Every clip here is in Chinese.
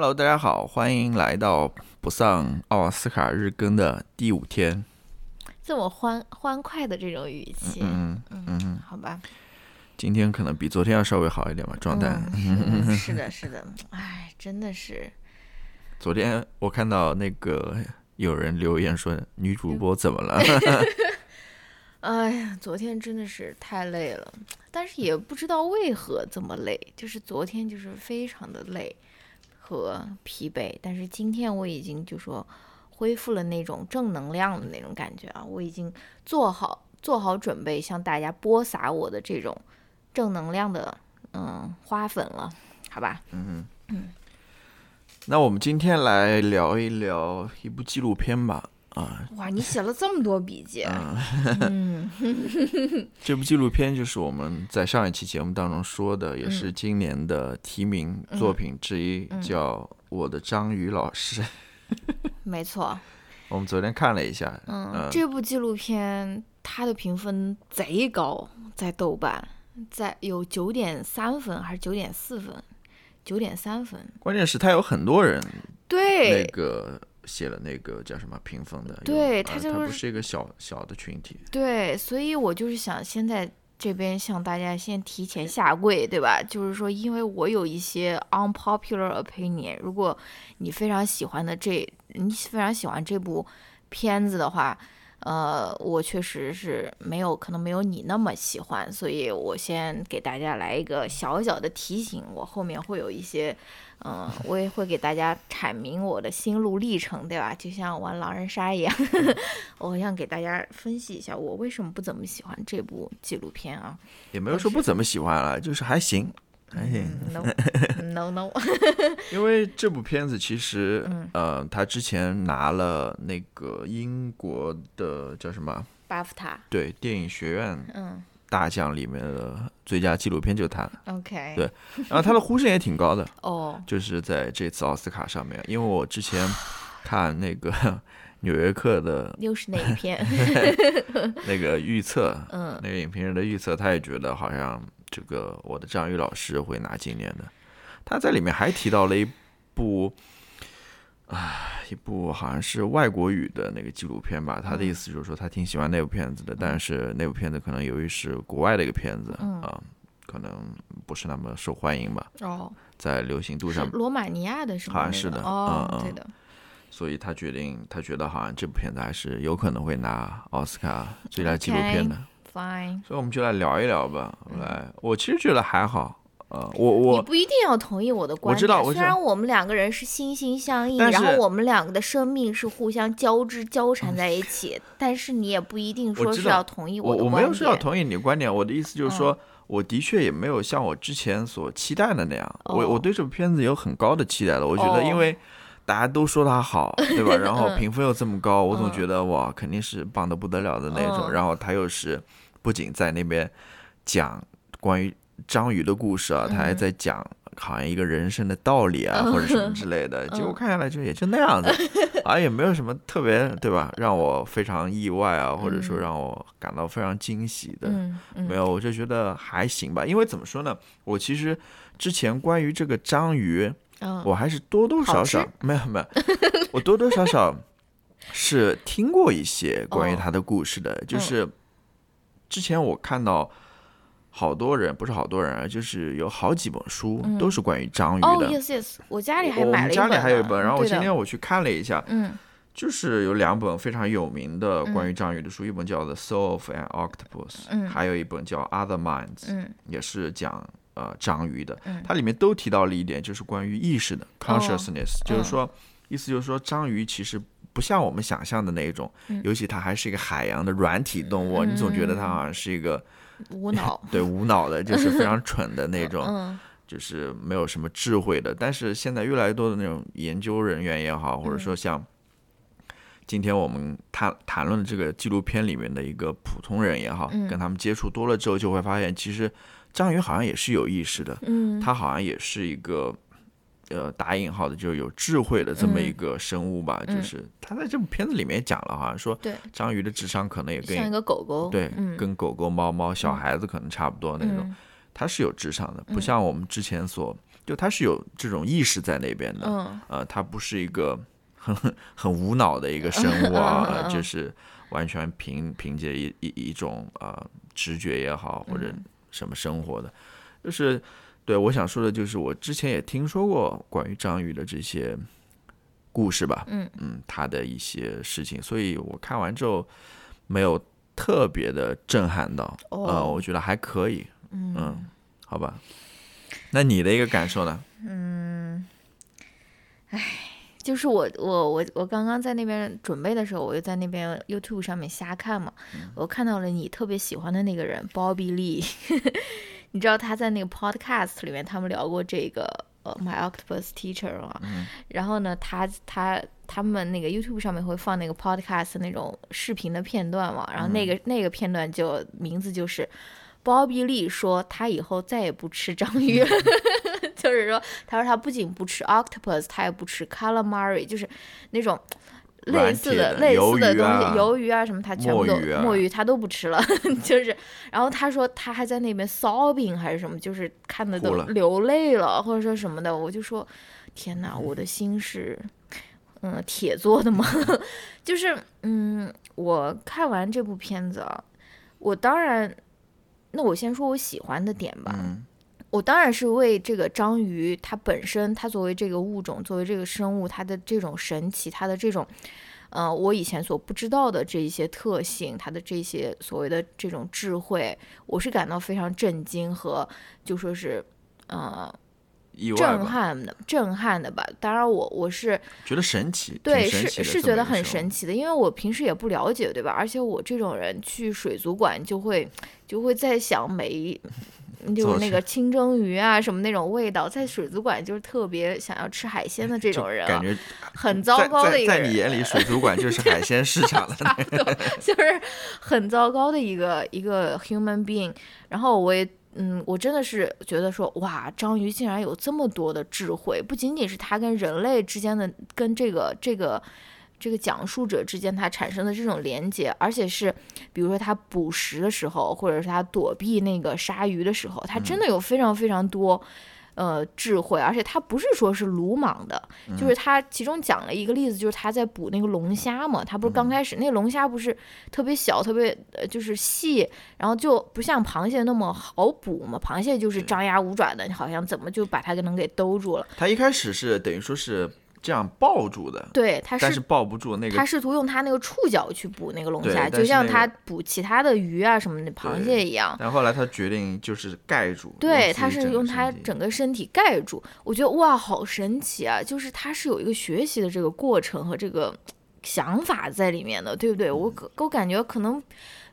Hello，大家好，欢迎来到不上奥斯卡日更的第五天。这么欢欢快的这种语气，嗯嗯，好吧，今天可能比昨天要稍微好一点吧，状态。嗯，是的，是的，哎，真的是，昨天我看到那个有人留言说女主播怎么了？哎呀，昨天真的是太累了，但是也不知道为何这么累，就是昨天就是非常的累和疲惫，但是今天我已经就说恢复了那种正能量的那种感觉啊，我已经做好做好准备向大家播撒我的这种正能量的嗯花粉了，好吧？嗯嗯。那我们今天来聊一聊一部纪录片吧。啊！哇，你写了这么多笔记。嗯，这部纪录片就是我们在上一期节目当中说的，也是今年的提名作品之一，叫《我的章鱼老师》。没错。我们昨天看了一下，嗯，这部纪录片它的评分贼高，在豆瓣，在有九点三分还是九点四分？九点三分。关键是它有很多人对那个。写了那个叫什么评分的？对他就是不是一个小小的群体。对，所以我就是想先在这边向大家先提前下跪，对吧？就是说，因为我有一些 unpopular opinion，如果你非常喜欢的这，你非常喜欢这部片子的话，呃，我确实是没有可能没有你那么喜欢，所以我先给大家来一个小小的提醒，我后面会有一些。嗯，我也会给大家阐明我的心路历程，对吧？就像玩狼人杀一样，我想给大家分析一下我为什么不怎么喜欢这部纪录片啊。也没有说不怎么喜欢了，就是还行，还行。No No No，因为这部片子其实，呃，他之前拿了那个英国的叫什么？巴夫塔。对，电影学院。嗯。大奖里面的最佳纪录片就是他，OK，对，然后他的呼声也挺高的，哦，就是在这次奥斯卡上面，因为我之前看那个 《纽约客》的，又是哪一篇？那个预测，嗯，那个影评人的预测，他也觉得好像这个我的张宇老师会拿今年的，他在里面还提到了一部。啊，一部好像是外国语的那个纪录片吧。他的意思就是说，他挺喜欢那部片子的，但是那部片子可能由于是国外的一个片子啊，可能不是那么受欢迎吧。哦，在流行度上，罗马尼亚的是好像是的，哦，对的。所以他决定，他觉得好像这部片子还是有可能会拿奥斯卡最佳纪录片的。Fine。所以我们就来聊一聊吧。来，我其实觉得还好。呃，我我你不一定要同意我的观点。我知道，虽然我们两个人是心心相印，然后我们两个的生命是互相交织、交缠在一起，但是你也不一定说是要同意我的观点。我没有说要同意你的观点，我的意思就是说，我的确也没有像我之前所期待的那样。我我对这部片子有很高的期待的。我觉得，因为大家都说它好，对吧？然后评分又这么高，我总觉得哇，肯定是棒的不得了的那种。然后他又是不仅在那边讲关于。章鱼的故事啊，他还在讲好像一个人生的道理啊，或者什么之类的。结果看下来就也就那样子，啊，也没有什么特别，对吧？让我非常意外啊，或者说让我感到非常惊喜的，没有，我就觉得还行吧。因为怎么说呢，我其实之前关于这个章鱼，我还是多多少少没有没有，我多多少少是听过一些 关于他的故事的，就是之前我看到。好多人不是好多人啊，就是有好几本书都是关于章鱼的。哦，yes yes，我家里还买了一本。家里还有一本，然后我今天我去看了一下，嗯，就是有两本非常有名的关于章鱼的书，一本叫《The Soul of an Octopus》，嗯，还有一本叫《Other Minds》，嗯，也是讲呃章鱼的。它里面都提到了一点，就是关于意识的 consciousness，就是说，意思就是说，章鱼其实不像我们想象的那一种，尤其它还是一个海洋的软体动物，你总觉得它好像是一个。无脑 对无脑的，就是非常蠢的那种，就是没有什么智慧的。但是现在越来越多的那种研究人员也好，或者说像今天我们谈谈论的这个纪录片里面的一个普通人也好，跟他们接触多了之后，就会发现其实章鱼好像也是有意识的，嗯，它好像也是一个。呃，打引号的，就是有智慧的这么一个生物吧，就是他在这部片子里面讲了，好像说，章鱼的智商可能也跟像一个狗狗，对，跟狗狗、猫猫、小孩子可能差不多那种。它是有智商的，不像我们之前所，就他是有这种意识在那边的，嗯，呃，他不是一个很很无脑的一个生物啊，就是完全凭凭借一一一种呃直觉也好，或者什么生活的，就是对我想说的就是我之前也听说过关于张宇的这些故事吧，嗯嗯，他的一些事情，所以我看完之后没有特别的震撼到，呃，我觉得还可以。嗯，好吧，那你的一个感受呢？嗯，哎，就是我我我我刚刚在那边准备的时候，我就在那边 YouTube 上面瞎看嘛，我看到了你特别喜欢的那个人 Bobby Lee，你知道他在那个 Podcast 里面他们聊过这个呃 My Octopus Teacher 吗？然后呢，他他他们那个 YouTube 上面会放那个 Podcast 那种视频的片段嘛，然后那个那个片段就名字就是。鲍比利说他以后再也不吃章鱼了，就是说，他说他不仅不吃 octopus，他也不吃 calamari，就是那种类似的类似的东西，鱿鱼啊什么，他全部都墨鱼他都不吃了，就是，然后他说他还在那边 sobbing 还是什么，就是看的都流泪了，或者说什么的，我就说天哪，我的心是嗯铁做的吗？就是嗯，我看完这部片子，我当然。那我先说我喜欢的点吧。我当然是为这个章鱼它本身，它作为这个物种，作为这个生物，它的这种神奇，它的这种，呃，我以前所不知道的这一些特性，它的这些所谓的这种智慧，我是感到非常震惊和就说是，呃。震撼的，震撼的吧。当然，我我是觉得神奇，对，是是觉得很神奇的，因为我平时也不了解，对吧？而且我这种人去水族馆就会就会在想每一就是那个清蒸鱼啊什么那种味道，在水族馆就是特别想要吃海鲜的这种人，感觉很糟糕的一个。在你眼里，水族馆就是海鲜市场了，就是很糟糕的一个一个 human being。然后我也。嗯，我真的是觉得说，哇，章鱼竟然有这么多的智慧，不仅仅是它跟人类之间的，跟这个这个这个讲述者之间它产生的这种连接，而且是，比如说它捕食的时候，或者是它躲避那个鲨鱼的时候，它真的有非常非常多。呃，智慧，而且他不是说是鲁莽的，就是他其中讲了一个例子，就是他在捕那个龙虾嘛，他不是刚开始那个龙虾不是特别小，特别呃就是细，然后就不像螃蟹那么好捕嘛，螃蟹就是张牙舞爪的，好像怎么就把它给能给兜住了。他一开始是等于说是。这样抱住的，对，它是抱不住那个。他试图用他那个触角去捕那个龙虾，就像他捕其他的鱼啊什么的螃蟹一样。但后来他决定就是盖住，对，他是用他整个身体盖住。我觉得哇，好神奇啊！就是他是有一个学习的这个过程和这个想法在里面的，对不对？我我感觉可能。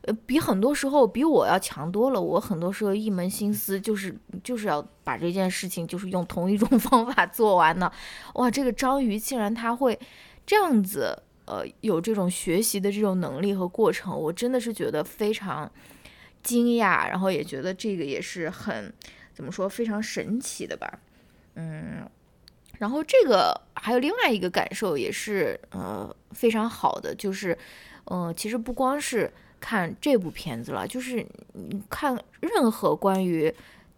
呃，比很多时候比我要强多了。我很多时候一门心思就是就是要把这件事情就是用同一种方法做完的。哇，这个章鱼竟然它会这样子，呃，有这种学习的这种能力和过程，我真的是觉得非常惊讶，然后也觉得这个也是很怎么说非常神奇的吧。嗯，然后这个还有另外一个感受也是呃非常好的，就是嗯，其实不光是。看这部片子了，就是你看任何关于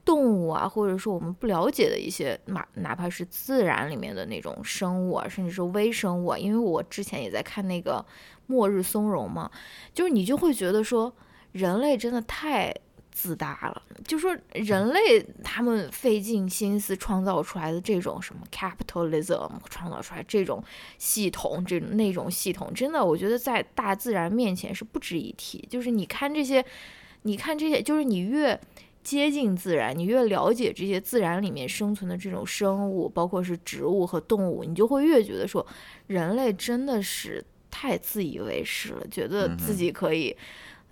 动物啊，或者说我们不了解的一些，哪哪怕是自然里面的那种生物啊，甚至是微生物啊，因为我之前也在看那个《末日松茸》嘛，就是你就会觉得说，人类真的太。自大了，就说人类他们费尽心思创造出来的这种什么 capitalism，创造出来这种系统，这种那种系统，真的，我觉得在大自然面前是不值一提。就是你看这些，你看这些，就是你越接近自然，你越了解这些自然里面生存的这种生物，包括是植物和动物，你就会越觉得说，人类真的是太自以为是了，觉得自己可以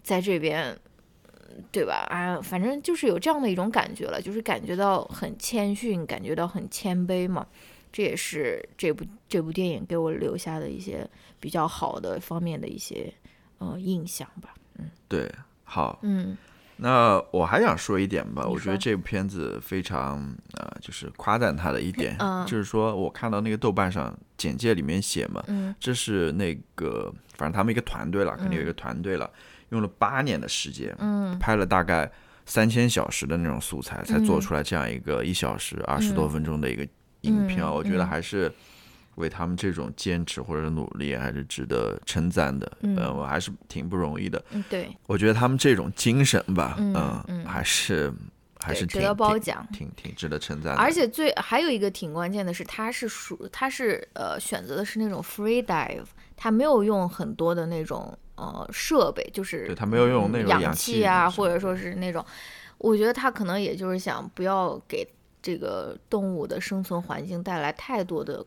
在这边。对吧？啊，反正就是有这样的一种感觉了，就是感觉到很谦逊，感觉到很谦卑嘛。这也是这部这部电影给我留下的一些比较好的方面的一些呃印象吧。嗯，对，好，嗯，那我还想说一点吧，我觉得这部片子非常呃，就是夸赞他的一点，就是说我看到那个豆瓣上简介里面写嘛，嗯，这是那个反正他们一个团队了，肯定有一个团队了。用了八年的时间，嗯，拍了大概三千小时的那种素材，才做出来这样一个一小时二十多分钟的一个影片。我觉得还是为他们这种坚持或者努力，还是值得称赞的。嗯，我还是挺不容易的。嗯，对，我觉得他们这种精神吧，嗯，还是还是值得褒奖，挺挺值得称赞。而且最还有一个挺关键的是，他是属他是呃选择的是那种 free dive，他没有用很多的那种。呃，设备就是对他没有用那种氧气啊，或者说是那种，我觉得他可能也就是想不要给这个动物的生存环境带来太多的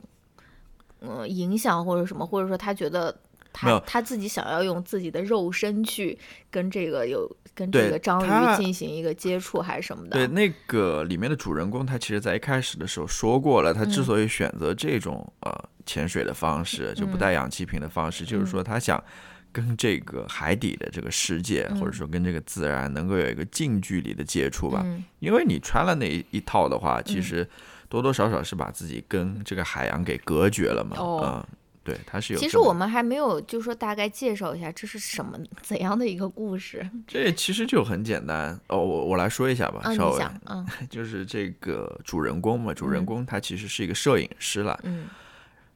呃影响或者什么，或者说他觉得他他自己想要用自己的肉身去跟这个有跟这个章鱼进行一个接触还是什么的。对，那个里面的主人公他其实在一开始的时候说过了，他之所以选择这种呃潜水的方式，就不带氧气瓶的方式，就是说他想。跟这个海底的这个世界，或者说跟这个自然，能够有一个近距离的接触吧。因为你穿了那一套的话，其实多多少少是把自己跟这个海洋给隔绝了嘛。嗯，对，它是有。其实我们还没有，就说大概介绍一下这是什么怎样的一个故事。这其实就很简单哦，我我来说一下吧，稍微。嗯，就是这个主人公嘛，主人公他其实是一个摄影师了。嗯，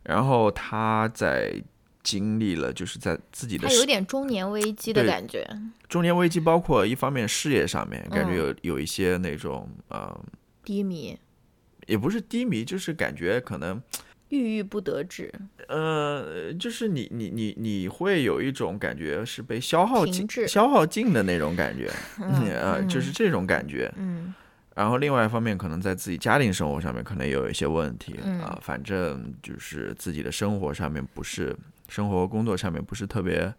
然后他在。经历了，就是在自己的，他有点中年危机的感觉。中年危机包括一方面事业上面，感觉有有一些那种呃低迷，也不是低迷，就是感觉可能郁郁不得志。呃，就是你你你你会有一种感觉是被消耗尽消耗尽的那种感觉，呃，就是这种感觉。嗯。然后另外一方面，可能在自己家庭生活上面可能也有一些问题啊，反正就是自己的生活上面不是。生活工作上面不是特别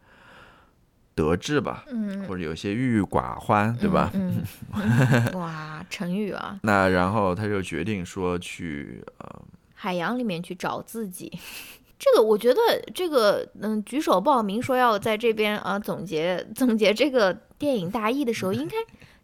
得志吧，嗯，或者有些郁郁寡欢，对吧？嗯，哇，成语啊！那然后他就决定说去呃海洋里面去找自己。这个我觉得这个嗯，举手报名说要在这边啊总结总结这个电影大意的时候，应该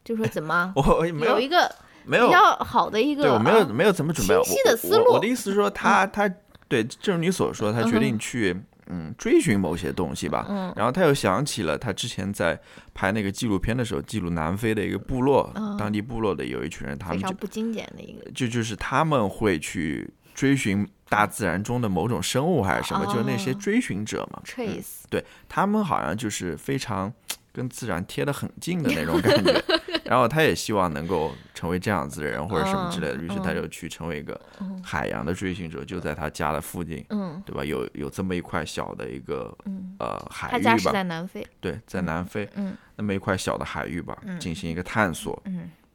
就说怎么 我有一个没有比较好的一个，对我没有没有怎么准备清晰的思路。我的意思是说，他他对正如你所说，他决定去。嗯，追寻某些东西吧。嗯，然后他又想起了他之前在拍那个纪录片的时候，记录南非的一个部落，当地部落的有一群人，他们非常不精简的一个，就就是他们会去追寻大自然中的某种生物还是什么，就是那些追寻者嘛。Trace，对他们好像就是非常。跟自然贴得很近的那种感觉，然后他也希望能够成为这样子的人或者什么之类的，于是他就去成为一个海洋的追寻者，就在他家的附近，对吧？有有这么一块小的一个呃海域吧。他家是在南非。对，在南非，那么一块小的海域吧，进行一个探索。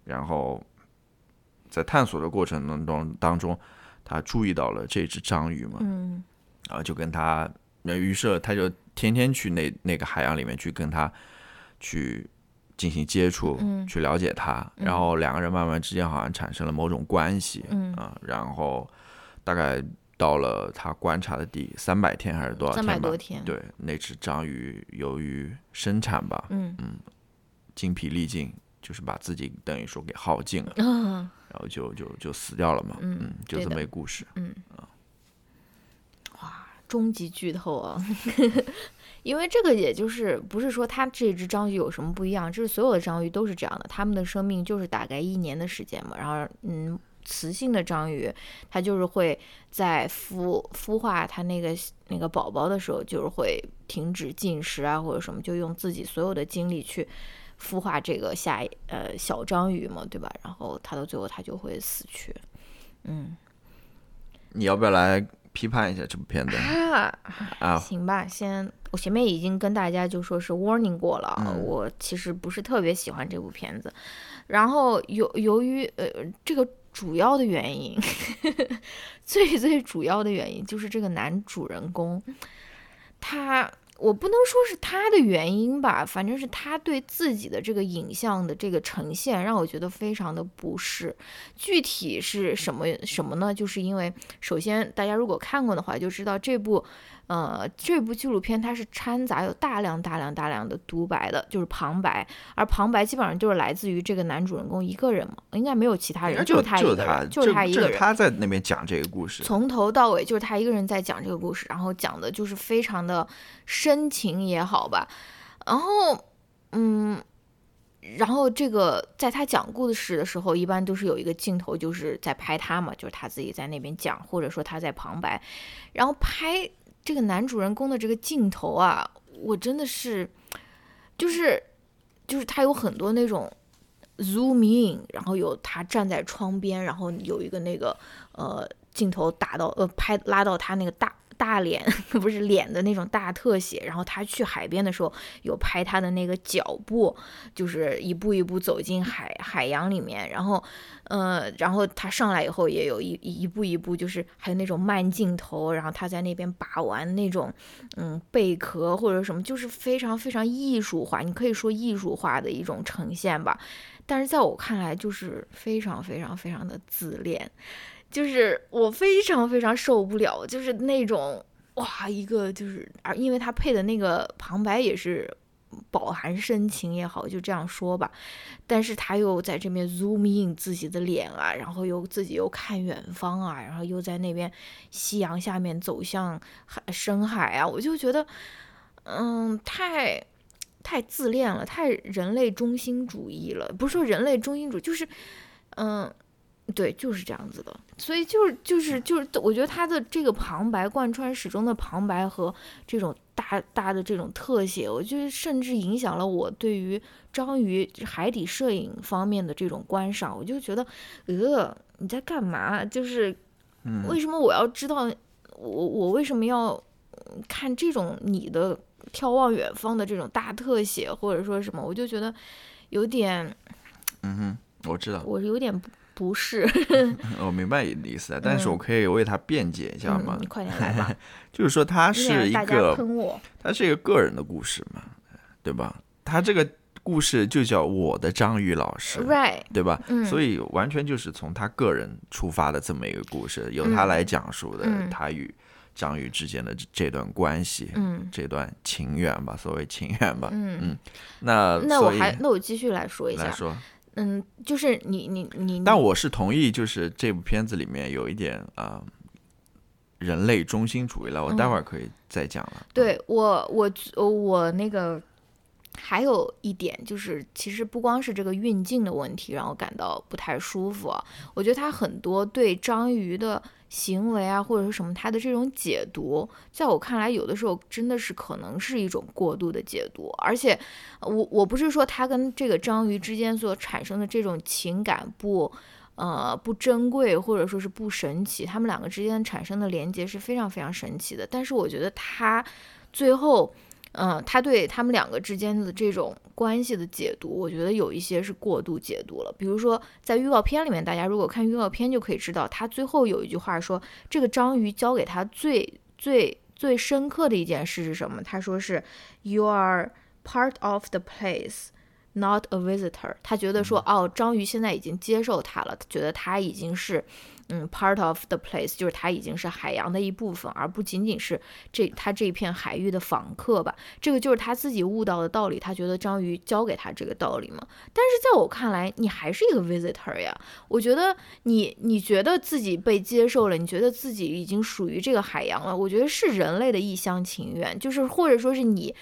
然后在探索的过程当中当中，他注意到了这只章鱼嘛，然后就跟他，那于是他就天天去那那个海洋里面去跟他。去进行接触，去了解他，然后两个人慢慢之间好像产生了某种关系，啊，然后大概到了他观察的第三百天还是多少天吧？对，那只章鱼由于生产吧，嗯。嗯，精疲力尽，就是把自己等于说给耗尽了，然后就就就死掉了嘛，嗯，就这么一个故事，嗯。啊，哇，终极剧透啊！因为这个，也就是不是说它这只章鱼有什么不一样，就是所有的章鱼都是这样的，它们的生命就是大概一年的时间嘛。然后，嗯，雌性的章鱼，它就是会在孵孵化它那个那个宝宝的时候，就是会停止进食啊，或者什么，就用自己所有的精力去孵化这个下呃小章鱼嘛，对吧？然后它到最后它就会死去。嗯，你要不要来？批判一下这部片子啊，行吧，先我前面已经跟大家就说是 warning 过了，我其实不是特别喜欢这部片子，然后由由于呃这个主要的原因，最最主要的原因就是这个男主人公他。我不能说是他的原因吧，反正是他对自己的这个影像的这个呈现，让我觉得非常的不适。具体是什么什么呢？就是因为首先大家如果看过的话，就知道这部。呃，这部纪录片它是掺杂有大量大量大量的独白的，就是旁白，而旁白基本上就是来自于这个男主人公一个人嘛，应该没有其他人，就是他一个人，就是他一个人，他在那边讲这个故事，从头到尾就是他一个人在讲这个故事，然后讲的就是非常的深情也好吧，然后，嗯。然后这个在他讲故事的时候，一般都是有一个镜头，就是在拍他嘛，就是他自己在那边讲，或者说他在旁白，然后拍这个男主人公的这个镜头啊，我真的是，就是就是他有很多那种 zoom in，然后有他站在窗边，然后有一个那个呃镜头打到呃拍拉到他那个大。大脸 不是脸的那种大特写，然后他去海边的时候有拍他的那个脚步，就是一步一步走进海海洋里面，然后，呃，然后他上来以后也有一一步一步，就是还有那种慢镜头，然后他在那边把玩那种，嗯，贝壳或者什么，就是非常非常艺术化，你可以说艺术化的一种呈现吧，但是在我看来就是非常非常非常的自恋。就是我非常非常受不了，就是那种哇，一个就是而因为他配的那个旁白也是饱含深情也好，就这样说吧。但是他又在这边 zoom in 自己的脸啊，然后又自己又看远方啊，然后又在那边夕阳下面走向海深海啊，我就觉得，嗯，太太自恋了，太人类中心主义了。不是说人类中心主义，就是嗯。对，就是这样子的，所以就是就是就是，我觉得他的这个旁白贯穿始终的旁白和这种大大的这种特写，我觉得甚至影响了我对于章鱼海底摄影方面的这种观赏。我就觉得，呃，你在干嘛？就是为什么我要知道我我为什么要看这种你的眺望远方的这种大特写，或者说什么？我就觉得有点，嗯哼，我知道，我有点。不是，我明白你的意思，但是我可以为他辩解一下吗？你快点来吧。就是说，他是一个，他是一个个人的故事嘛，对吧？他这个故事就叫《我的章鱼老师》，right，对吧？所以完全就是从他个人出发的这么一个故事，由他来讲述的他与章鱼之间的这段关系，嗯，这段情缘吧，所谓情缘吧，嗯嗯。那那我还那我继续来说一下。说。嗯，就是你你你，但我是同意，就是这部片子里面有一点啊，人类中心主义了。我待会儿可以再讲了。对我我我那个还有一点就是，其实不光是这个运镜的问题让我感到不太舒服，我觉得他很多对章鱼的。行为啊，或者是什么，他的这种解读，在我看来，有的时候真的是可能是一种过度的解读。而且，我我不是说他跟这个章鱼之间所产生的这种情感不，呃，不珍贵，或者说是不神奇，他们两个之间产生的连接是非常非常神奇的。但是，我觉得他最后。嗯，他对他们两个之间的这种关系的解读，我觉得有一些是过度解读了。比如说，在预告片里面，大家如果看预告片就可以知道，他最后有一句话说，这个章鱼教给他最最最深刻的一件事是什么？他说是，You are part of the place, not a visitor。他觉得说，哦，章鱼现在已经接受他了，他觉得他已经是。嗯，part of the place 就是他已经是海洋的一部分，而不仅仅是这他这片海域的访客吧。这个就是他自己悟到的道理，他觉得章鱼教给他这个道理嘛。但是在我看来，你还是一个 visitor 呀。我觉得你你觉得自己被接受了，你觉得自己已经属于这个海洋了。我觉得是人类的一厢情愿，就是或者说是你。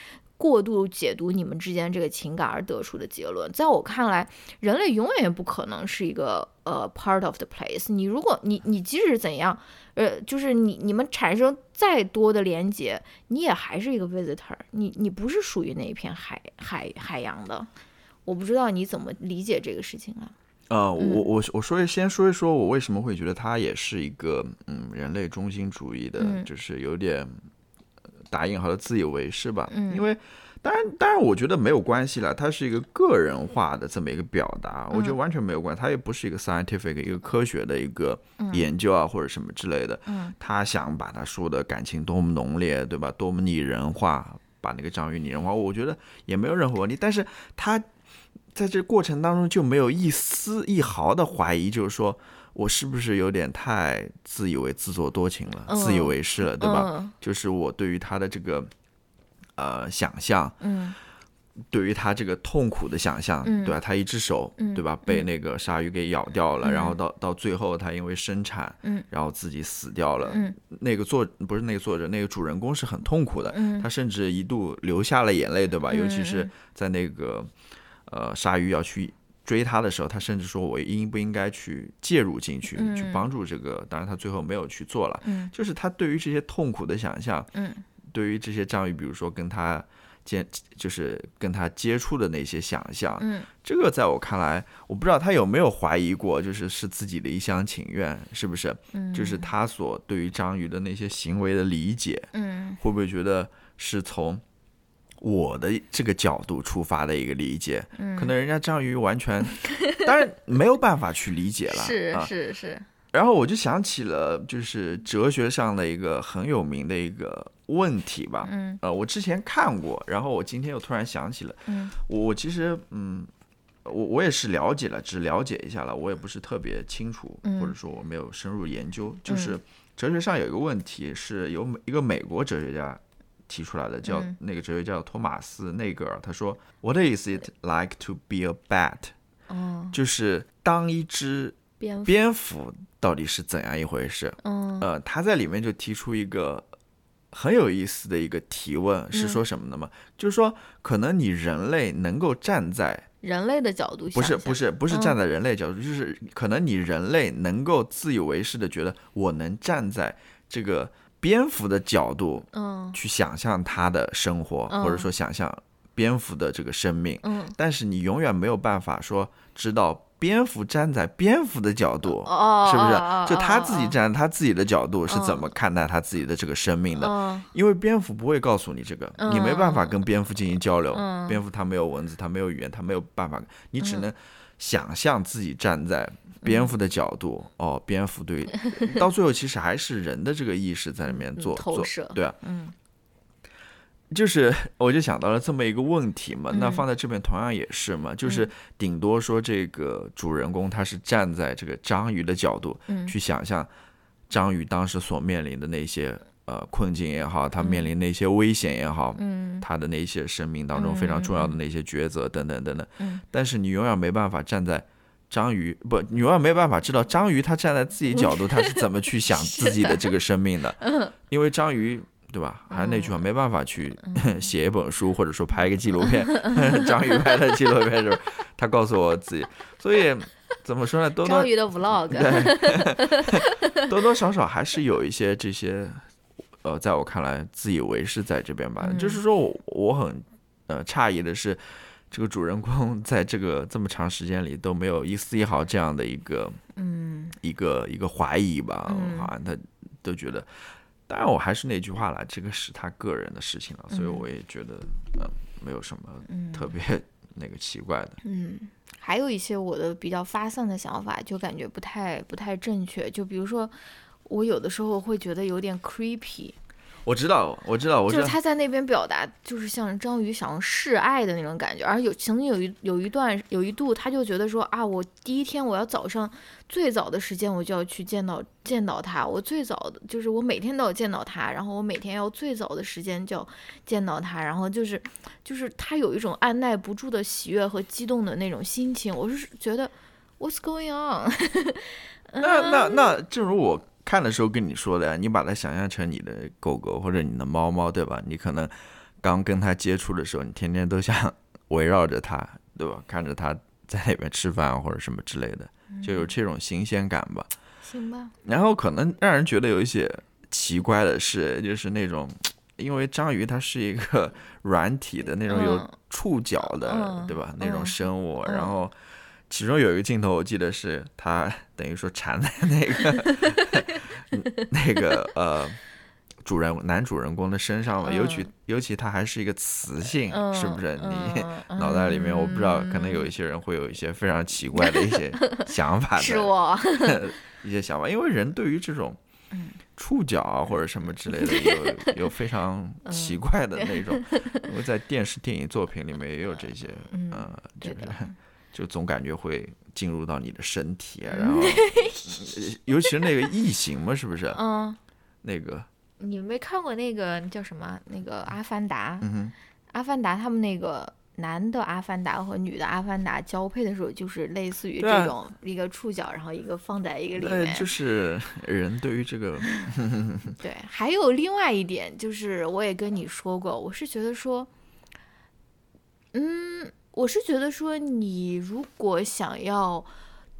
过度解读你们之间这个情感而得出的结论，在我看来，人类永远也不可能是一个呃 part of the place。你如果你你即使怎样，呃，就是你你们产生再多的连接，你也还是一个 visitor。你你不是属于那一片海海海洋的。我不知道你怎么理解这个事情啊？呃，我我我说先说一说，我为什么会觉得他也是一个嗯人类中心主义的，就是有点。打引号的自以为是吧？嗯，因为当然，当然，我觉得没有关系了。它是一个个人化的这么一个表达，我觉得完全没有关系。它也不是一个 scientific 一个科学的一个研究啊，或者什么之类的。嗯，他想把他说的感情多么浓烈，对吧？多么拟人化，把那个章鱼拟人化，我觉得也没有任何问题。但是他在这过程当中就没有一丝一毫的怀疑，就是说。我是不是有点太自以为自作多情了，自以为是了，对吧？就是我对于他的这个呃想象，嗯，对于他这个痛苦的想象，对吧？他一只手，对吧？被那个鲨鱼给咬掉了，然后到到最后他因为生产，嗯，然后自己死掉了。嗯，那个作不是那个作者，那个主人公是很痛苦的，他甚至一度流下了眼泪，对吧？尤其是在那个。呃，鲨鱼要去追他的时候，他甚至说我应不应该去介入进去，去帮助这个。当然，他最后没有去做了。嗯，就是他对于这些痛苦的想象，嗯，对于这些章鱼，比如说跟他。接就是跟他接触的那些想象，嗯，这个在我看来，我不知道他有没有怀疑过，就是是自己的一厢情愿，是不是？嗯，就是他所对于章鱼的那些行为的理解，嗯，会不会觉得是从我的这个角度出发的一个理解？嗯，可能人家章鱼完全，当然没有办法去理解了，是是是。然后我就想起了，就是哲学上的一个很有名的一个问题吧。嗯，呃，我之前看过，然后我今天又突然想起了。嗯，我我其实嗯，我我也是了解了，只了解一下了，我也不是特别清楚，或者说我没有深入研究。就是哲学上有一个问题，是由一个美国哲学家提出来的，叫那个哲学家托马斯内格尔，他说：“What is it like to be a bat？” 哦，就是当一只。蝙蝠到底是怎样一回事？嗯，呃，他在里面就提出一个很有意思的一个提问，是说什么的吗？就是说，可能你人类能够站在人类的角度，不是不是不是站在人类角度，就是可能你人类能够自以为是的觉得，我能站在这个蝙蝠的角度，嗯，去想象它的生活，或者说想象蝙蝠的这个生命，嗯，但是你永远没有办法说知道。蝙蝠站在蝙蝠的角度，是不是？就他自己站在他自己的角度是怎么看待他自己的这个生命的？因为蝙蝠不会告诉你这个，你没办法跟蝙蝠进行交流。蝙蝠它没有文字，它没有语言，它没有办法，你只能想象自己站在蝙蝠的角度。哦，蝙蝠对，到最后其实还是人的这个意识在里面做投射，对啊，嗯。就是，我就想到了这么一个问题嘛，那放在这边同样也是嘛，就是顶多说这个主人公他是站在这个章鱼的角度去想象章鱼当时所面临的那些呃困境也好，他面临那些危险也好，嗯，他的那些生命当中非常重要的那些抉择等等等等，但是你永远没办法站在章鱼不，你永远没办法知道章鱼他站在自己角度他是怎么去想 自己的这个生命的，因为章鱼。对吧？还是那句话，没办法去 写一本书，或者说拍一个纪录片。章鱼拍的纪录片时候，他告诉我自己，所以怎么说呢？多多章鱼的 vlog，对，多多少少还是有一些这些，呃，在我看来自以为是在这边吧。就是说我我很呃诧异的是，这个主人公在这个这么长时间里都没有一丝一毫这样的一个嗯一个一个怀疑吧，好像他都觉得。当然，我还是那句话了，这个是他个人的事情了，所以我也觉得，嗯，没有什么特别那个奇怪的。嗯，还有一些我的比较发散的想法，就感觉不太不太正确。就比如说，我有的时候会觉得有点 creepy。我知道，我知道，我就是他在那边表达，就是像章鱼想示爱的那种感觉。而有曾经有一有一段有一度，他就觉得说啊，我第一天我要早上最早的时间我就要去见到见到他，我最早的就是我每天都要见到他，然后我每天要最早的时间就要见到他，然后就是就是他有一种按耐不住的喜悦和激动的那种心情。我是觉得 What's going on？那那那正如我。看的时候跟你说的呀，你把它想象成你的狗狗或者你的猫猫，对吧？你可能刚跟它接触的时候，你天天都想 围绕着它，对吧？看着它在里边吃饭或者什么之类的，就有这种新鲜感吧。行吧。然后可能让人觉得有一些奇怪的是，就是那种，因为章鱼它是一个 软体的那种有触角的，对吧？那种生物，然后。其中有一个镜头，我记得是他 等于说缠在那个 那个呃主人男主人公的身上了，尤其尤其他还是一个雌性，是不是？你 脑袋里面我不知道，可能有一些人会有一些非常奇怪的一些想法的，是我一些想法，因为人对于这种触角啊或者什么之类的，有有非常奇怪的那种，因为在电视电影作品里面也有这些，嗯，就是。就总感觉会进入到你的身体，然后，尤其是那个异形嘛，是不是？嗯，那个你没看过那个叫什么？那个《阿凡达》。嗯，阿凡达他们那个男的阿凡达和女的阿凡达交配的时候，就是类似于这种一个触角，然后一个放在一个里面。就是人对于这个，对，还有另外一点，就是我也跟你说过，我是觉得说，嗯。我是觉得说，你如果想要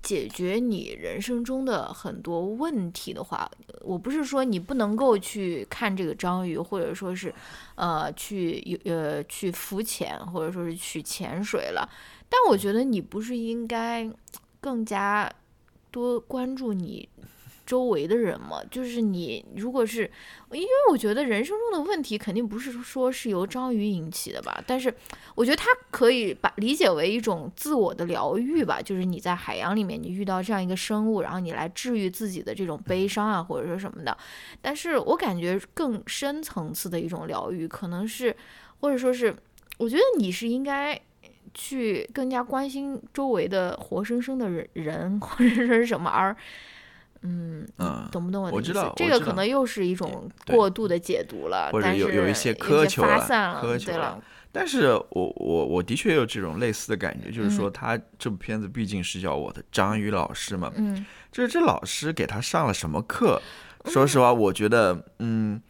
解决你人生中的很多问题的话，我不是说你不能够去看这个章鱼，或者说是，呃，去呃去浮潜，或者说是去潜水了。但我觉得你不是应该更加多关注你。周围的人嘛，就是你，如果是，因为我觉得人生中的问题肯定不是说是由章鱼引起的吧，但是我觉得它可以把理解为一种自我的疗愈吧，就是你在海洋里面你遇到这样一个生物，然后你来治愈自己的这种悲伤啊，或者说什么的。但是我感觉更深层次的一种疗愈，可能是，或者说是，我觉得你是应该去更加关心周围的活生生的人人，或者说是什么而。嗯懂不懂我的意思？这个可能又是一种过度的解读了，或者有有一些苛求了，苛求了。但是我我我的确有这种类似的感觉，就是说他这部片子毕竟是叫我的张宇老师嘛，嗯，就是这老师给他上了什么课？说实话，我觉得，嗯。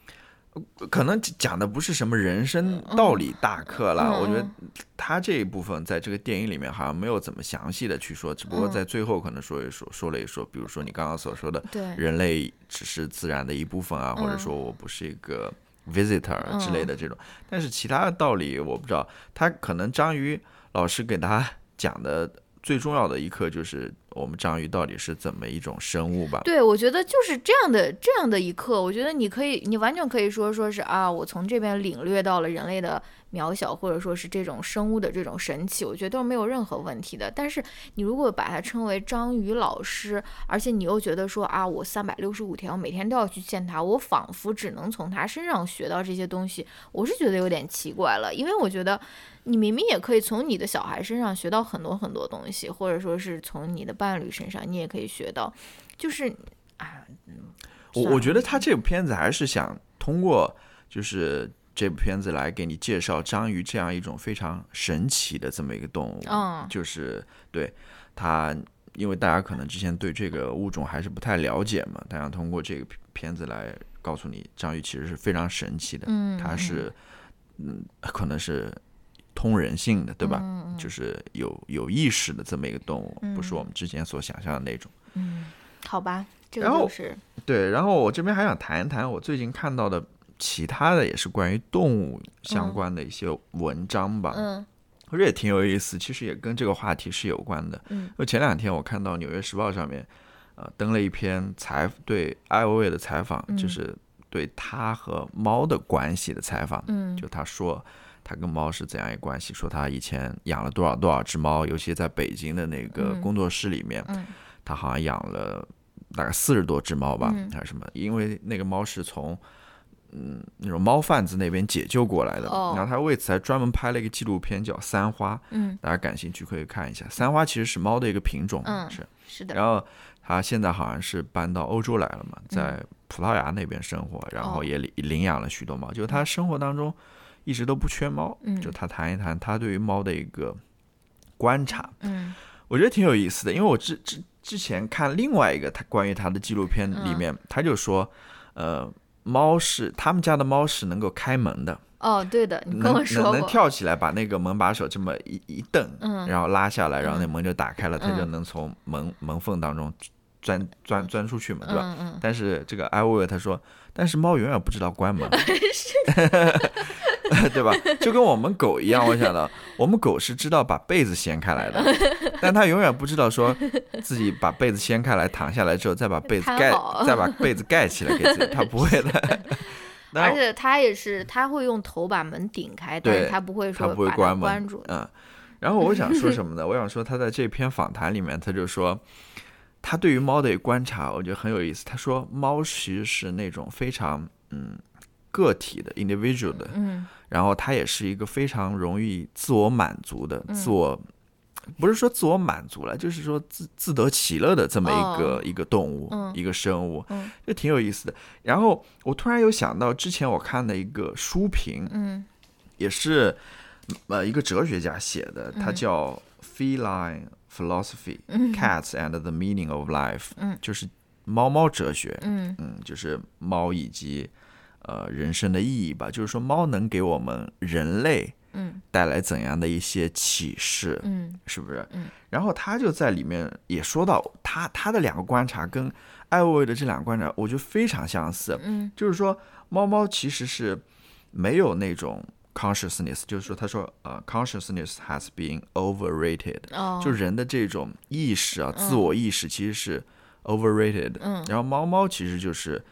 可能讲的不是什么人生道理大课了，我觉得他这一部分在这个电影里面好像没有怎么详细的去说，只不过在最后可能说一说，说了一说，比如说你刚刚所说的，人类只是自然的一部分啊，或者说我不是一个 visitor 之类的这种，但是其他的道理我不知道，他可能章鱼老师给他讲的。最重要的一课就是我们章鱼到底是怎么一种生物吧？对，我觉得就是这样的这样的一刻，我觉得你可以，你完全可以说说是啊，我从这边领略到了人类的。渺小，或者说是这种生物的这种神奇，我觉得都是没有任何问题的。但是你如果把它称为章鱼老师，而且你又觉得说啊，我三百六十五天，我每天都要去见他，我仿佛只能从他身上学到这些东西，我是觉得有点奇怪了。因为我觉得你明明也可以从你的小孩身上学到很多很多东西，或者说是从你的伴侣身上，你也可以学到。就是啊，我我觉得他这部片子还是想通过就是。这部片子来给你介绍章鱼这样一种非常神奇的这么一个动物，嗯，就是对它，因为大家可能之前对这个物种还是不太了解嘛，他想通过这个片子来告诉你，章鱼其实是非常神奇的，嗯，它是，嗯，可能是通人性的，对吧？嗯就是有有意识的这么一个动物，不是我们之前所想象的那种。嗯，好吧，这个就是对。然后我这边还想谈一谈我最近看到的。其他的也是关于动物相关的一些文章吧，嗯，我觉得也挺有意思，其实也跟这个话题是有关的。嗯，就前两天我看到《纽约时报》上面，呃，登了一篇采对艾薇薇的采访，就是对他和猫的关系的采访。嗯，就他说他跟猫是怎样一个关系，说他以前养了多少多少只猫，尤其在北京的那个工作室里面，他好像养了大概四十多只猫吧，还是什么？因为那个猫是从嗯，那种猫贩子那边解救过来的，然后他为此还专门拍了一个纪录片，叫《三花》。嗯，大家感兴趣可以看一下。三花其实是猫的一个品种，是是的。然后他现在好像是搬到欧洲来了嘛，在葡萄牙那边生活，然后也领领养了许多猫。就是他生活当中一直都不缺猫。嗯，就他谈一谈他对于猫的一个观察。嗯，我觉得挺有意思的，因为我之之之前看另外一个他关于他的纪录片里面，他就说，呃。猫是他们家的猫是能够开门的哦，对的，你跟我说能能跳起来把那个门把手这么一一蹬，嗯，然后拉下来，然后那门就打开了，它就能从门门缝当中钻钻钻出去嘛，对吧？嗯嗯。但是这个艾薇薇他说，但是猫永远不知道关门。对吧？就跟我们狗一样，我想到我们狗是知道把被子掀开来的，但它永远不知道说自己把被子掀开来躺下来之后再把被子盖再把被子盖起来给自己，它不会的。而且它也是，它会用头把门顶开，但是它不会说它不会关门。嗯。然后我想说什么呢？我想说他在这篇访谈里面，他就说他对于猫的观察，我觉得很有意思。他说猫其实是那种非常嗯。个体的 individual 的，嗯，然后它也是一个非常容易自我满足的，自我不是说自我满足了，就是说自自得其乐的这么一个一个动物，一个生物，就挺有意思的。然后我突然有想到之前我看的一个书评，嗯，也是呃一个哲学家写的，他叫 Feline Philosophy，Cats and the Meaning of Life，嗯，就是猫猫哲学，嗯。嗯，就是猫以及。呃，人生的意义吧，就是说，猫能给我们人类嗯，带来怎样的一些启示，嗯，是不是？嗯，然后他就在里面也说到，他他的两个观察跟艾薇薇的这两个观察，我觉得非常相似，嗯，就是说猫猫其实是没有那种 consciousness，就是说他说呃 consciousness has been overrated，哦，就人的这种意识啊，自我意识其实是 overrated，嗯，然后猫猫其实就是。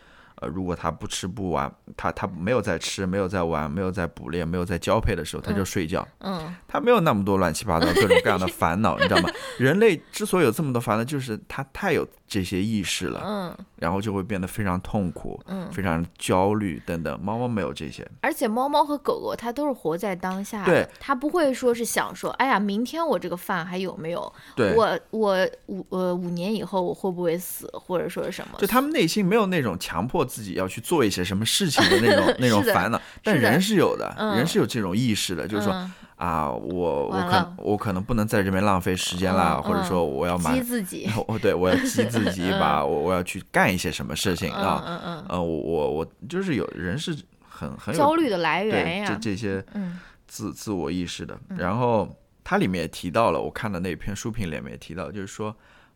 呃，如果它不吃不玩，它它没有在吃，没有在玩，没有在捕猎，没有在交配的时候，它就睡觉。嗯，它没有那么多乱七八糟各种各样的烦恼，你知道吗？人类之所以有这么多烦恼，就是它太有这些意识了，嗯，然后就会变得非常痛苦，嗯，非常焦虑等等。猫猫没有这些，而且猫猫和狗狗它都是活在当下，对，它不会说是想说，哎呀，明天我这个饭还有没有？对，我我五呃五年以后我会不会死，或者说是什么？就他们内心没有那种强迫自己要去做一些什么事情的那种 那种烦恼，但人是有的，人是有这种意识的，就是说啊，我我可我可能不能在这边浪费时间啦，或者说我要激自己，哦对，我要激自 己一把，我我要去干一些什么事情啊，嗯嗯。呃，我我我就是有人是很很有焦虑的来源呀，这这些嗯。自自我意识的，然后它里面也提到了，我看的那篇书评里面也提到，就是说。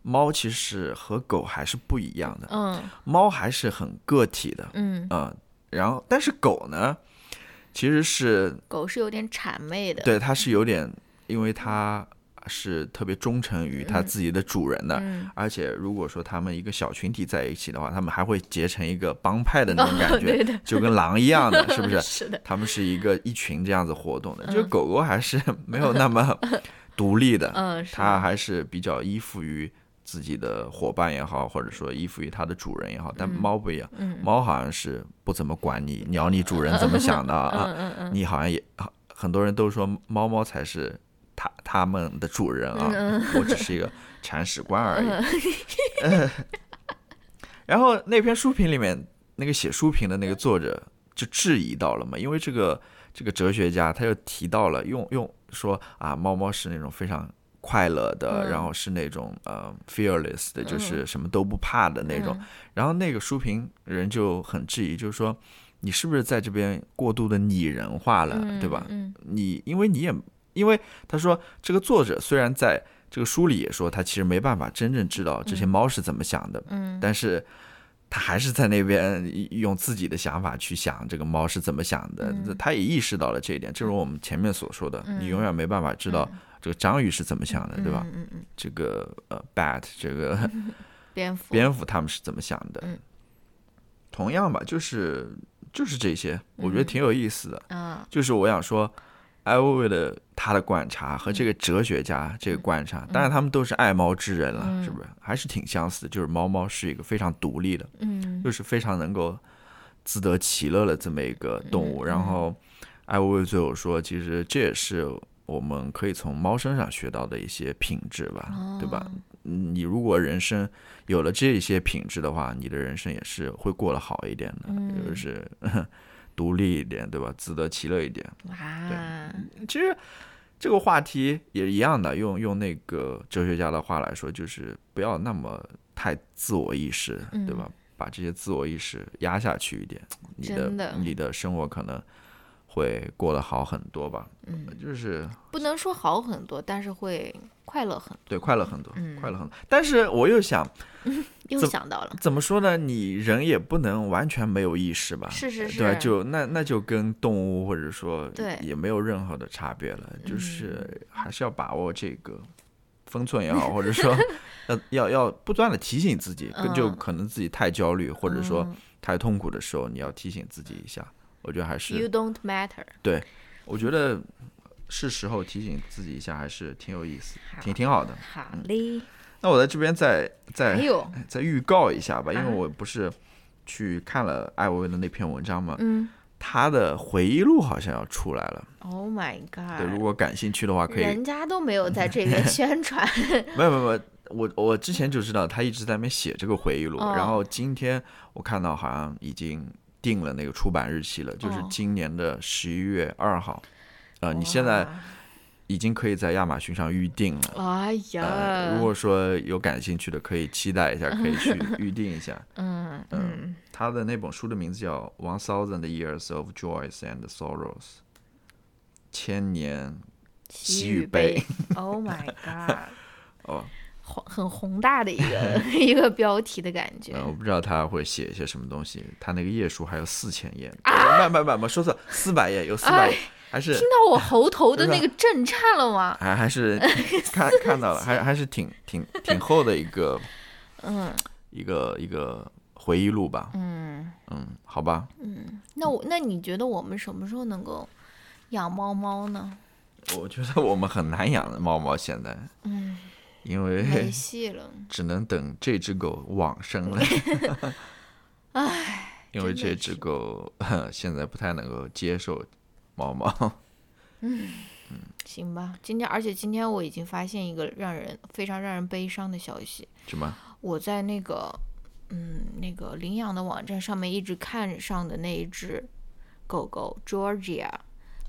猫其实和狗还是不一样的，嗯，猫还是很个体的，嗯嗯，然后但是狗呢，其实是狗是有点谄媚的，对，它是有点，因为它是特别忠诚于它自己的主人的，嗯、而且如果说它们一个小群体在一起的话，它们还会结成一个帮派的那种感 觉，哦、对就跟狼一样的，是不是？是的，它们是一个一群这样子活动的，就是狗狗还是 没有那么独立的，嗯，它还是比较依附于。自己的伙伴也好，或者说依附于它的主人也好，但猫不一样，猫好像是不怎么管你，鸟你主人怎么想的啊？你好像也很多人都说猫猫才是它它们的主人啊，我只是一个铲屎官而已。然后那篇书评里面，那个写书评的那个作者就质疑到了嘛，因为这个这个哲学家他又提到了用用说啊，猫猫是那种非常。快乐的，嗯、然后是那种呃 fearless 的，就是什么都不怕的那种。嗯、然后那个书评人就很质疑，就是说你是不是在这边过度的拟人化了，嗯、对吧？嗯、你因为你也因为他说这个作者虽然在这个书里也说他其实没办法真正知道这些猫是怎么想的，嗯，但是他还是在那边用自己的想法去想这个猫是怎么想的。嗯他也意识到了这一点，正如我们前面所说的，你永远没办法知道。这个章鱼是怎么想的，对吧？嗯嗯这个呃，bat 这个 蝙蝠，蝙蝠他们是怎么想的？嗯，同样吧，就是就是这些，我觉得挺有意思的。嗯，就是我想说，艾薇薇的他的观察和这个哲学家这个观察，当然他们都是爱猫之人了，是不是？还是挺相似的。就是猫猫是一个非常独立的，嗯，就是非常能够自得其乐的这么一个动物。然后艾薇薇最后说，其实这也是。我们可以从猫身上学到的一些品质吧，哦、对吧？你如果人生有了这些品质的话，你的人生也是会过得好一点的，嗯、就是 独立一点，对吧？自得其乐一点。对，其实这个话题也一样的，用用那个哲学家的话来说，就是不要那么太自我意识，嗯、对吧？把这些自我意识压下去一点，你的你的生活可能。会过得好很多吧，嗯，就是不能说好很多，但是会快乐很多，对，快乐很多，嗯，快乐很多。但是我又想，又想到了，怎么说呢？你人也不能完全没有意识吧？是是是，对，就那那就跟动物或者说对。也没有任何的差别了，嗯。就是还是要把握这个分寸也好，或者说 要要要不断的提醒自己，嗯。就可能自己太焦虑或者说太痛苦的时候，你要提醒自己一下。我觉得还是 You don't matter。对，我觉得是时候提醒自己一下，还是挺有意思，挺挺好的。好嘞。那我在这边再再哎再预告一下吧，因为啊我不是去看了艾薇薇的那篇文章嘛，嗯，她的回忆录好像要出来了。Oh my god！对，如果感兴趣的话，可以。人家都没有在这边 宣传。没有没有没有，我我之前就知道他一直在那边写这个回忆录，哦然后今天我看到好像已经。定了那个出版日期了，就是今年的十一月二号。呃，你现在已经可以在亚马逊上预定了。哎呀、呃，如果说有感兴趣的，可以期待一下，可以去预定一下。嗯嗯，他的那本书的名字叫《One Thousand Years of Joys and Sorrows》，千年喜与悲。Oh my god！哦，宏很宏大的一个 一个标题的感觉。嗯，我不知道他会写一些什么东西。他那个页数还有四千页，啊不不不不，说错，四百页有四百页，还是听到我喉头的那个震颤了吗？还还是 看看到了，还还是挺挺挺厚的一个 嗯一个一个回忆录吧。嗯，嗯，好吧，嗯那我那你觉得我们什么时候能够养猫猫呢？我觉得我们很难养猫猫现在，嗯，因为没为戏了。只能等这只狗往生了。唉，因为这只狗 现在不太能够接受猫猫。行吧。今天而且今天我已经发现一个让人非常让人悲伤的消息。什么？我在那个嗯那个领养的网站上面一直看上的那一只狗狗 Georgia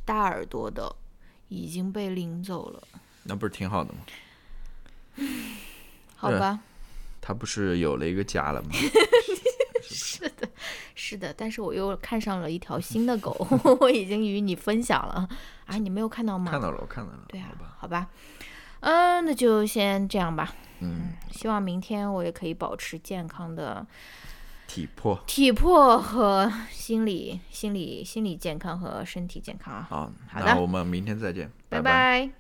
大耳朵的已经被领走了，那不是挺好的吗？好吧？他不是有了一个家了吗？是的，是的但是我又看上了一条新的狗，我已经与你分享了啊，你没有看到吗？看到了，我看到了。对啊好吧，，好吧，嗯，那就先这样吧。嗯，希望明天我也可以保持健康的体魄。体魄和心理、心理、心理健康和身体健康啊。好，好的那我们明天再见，拜拜。拜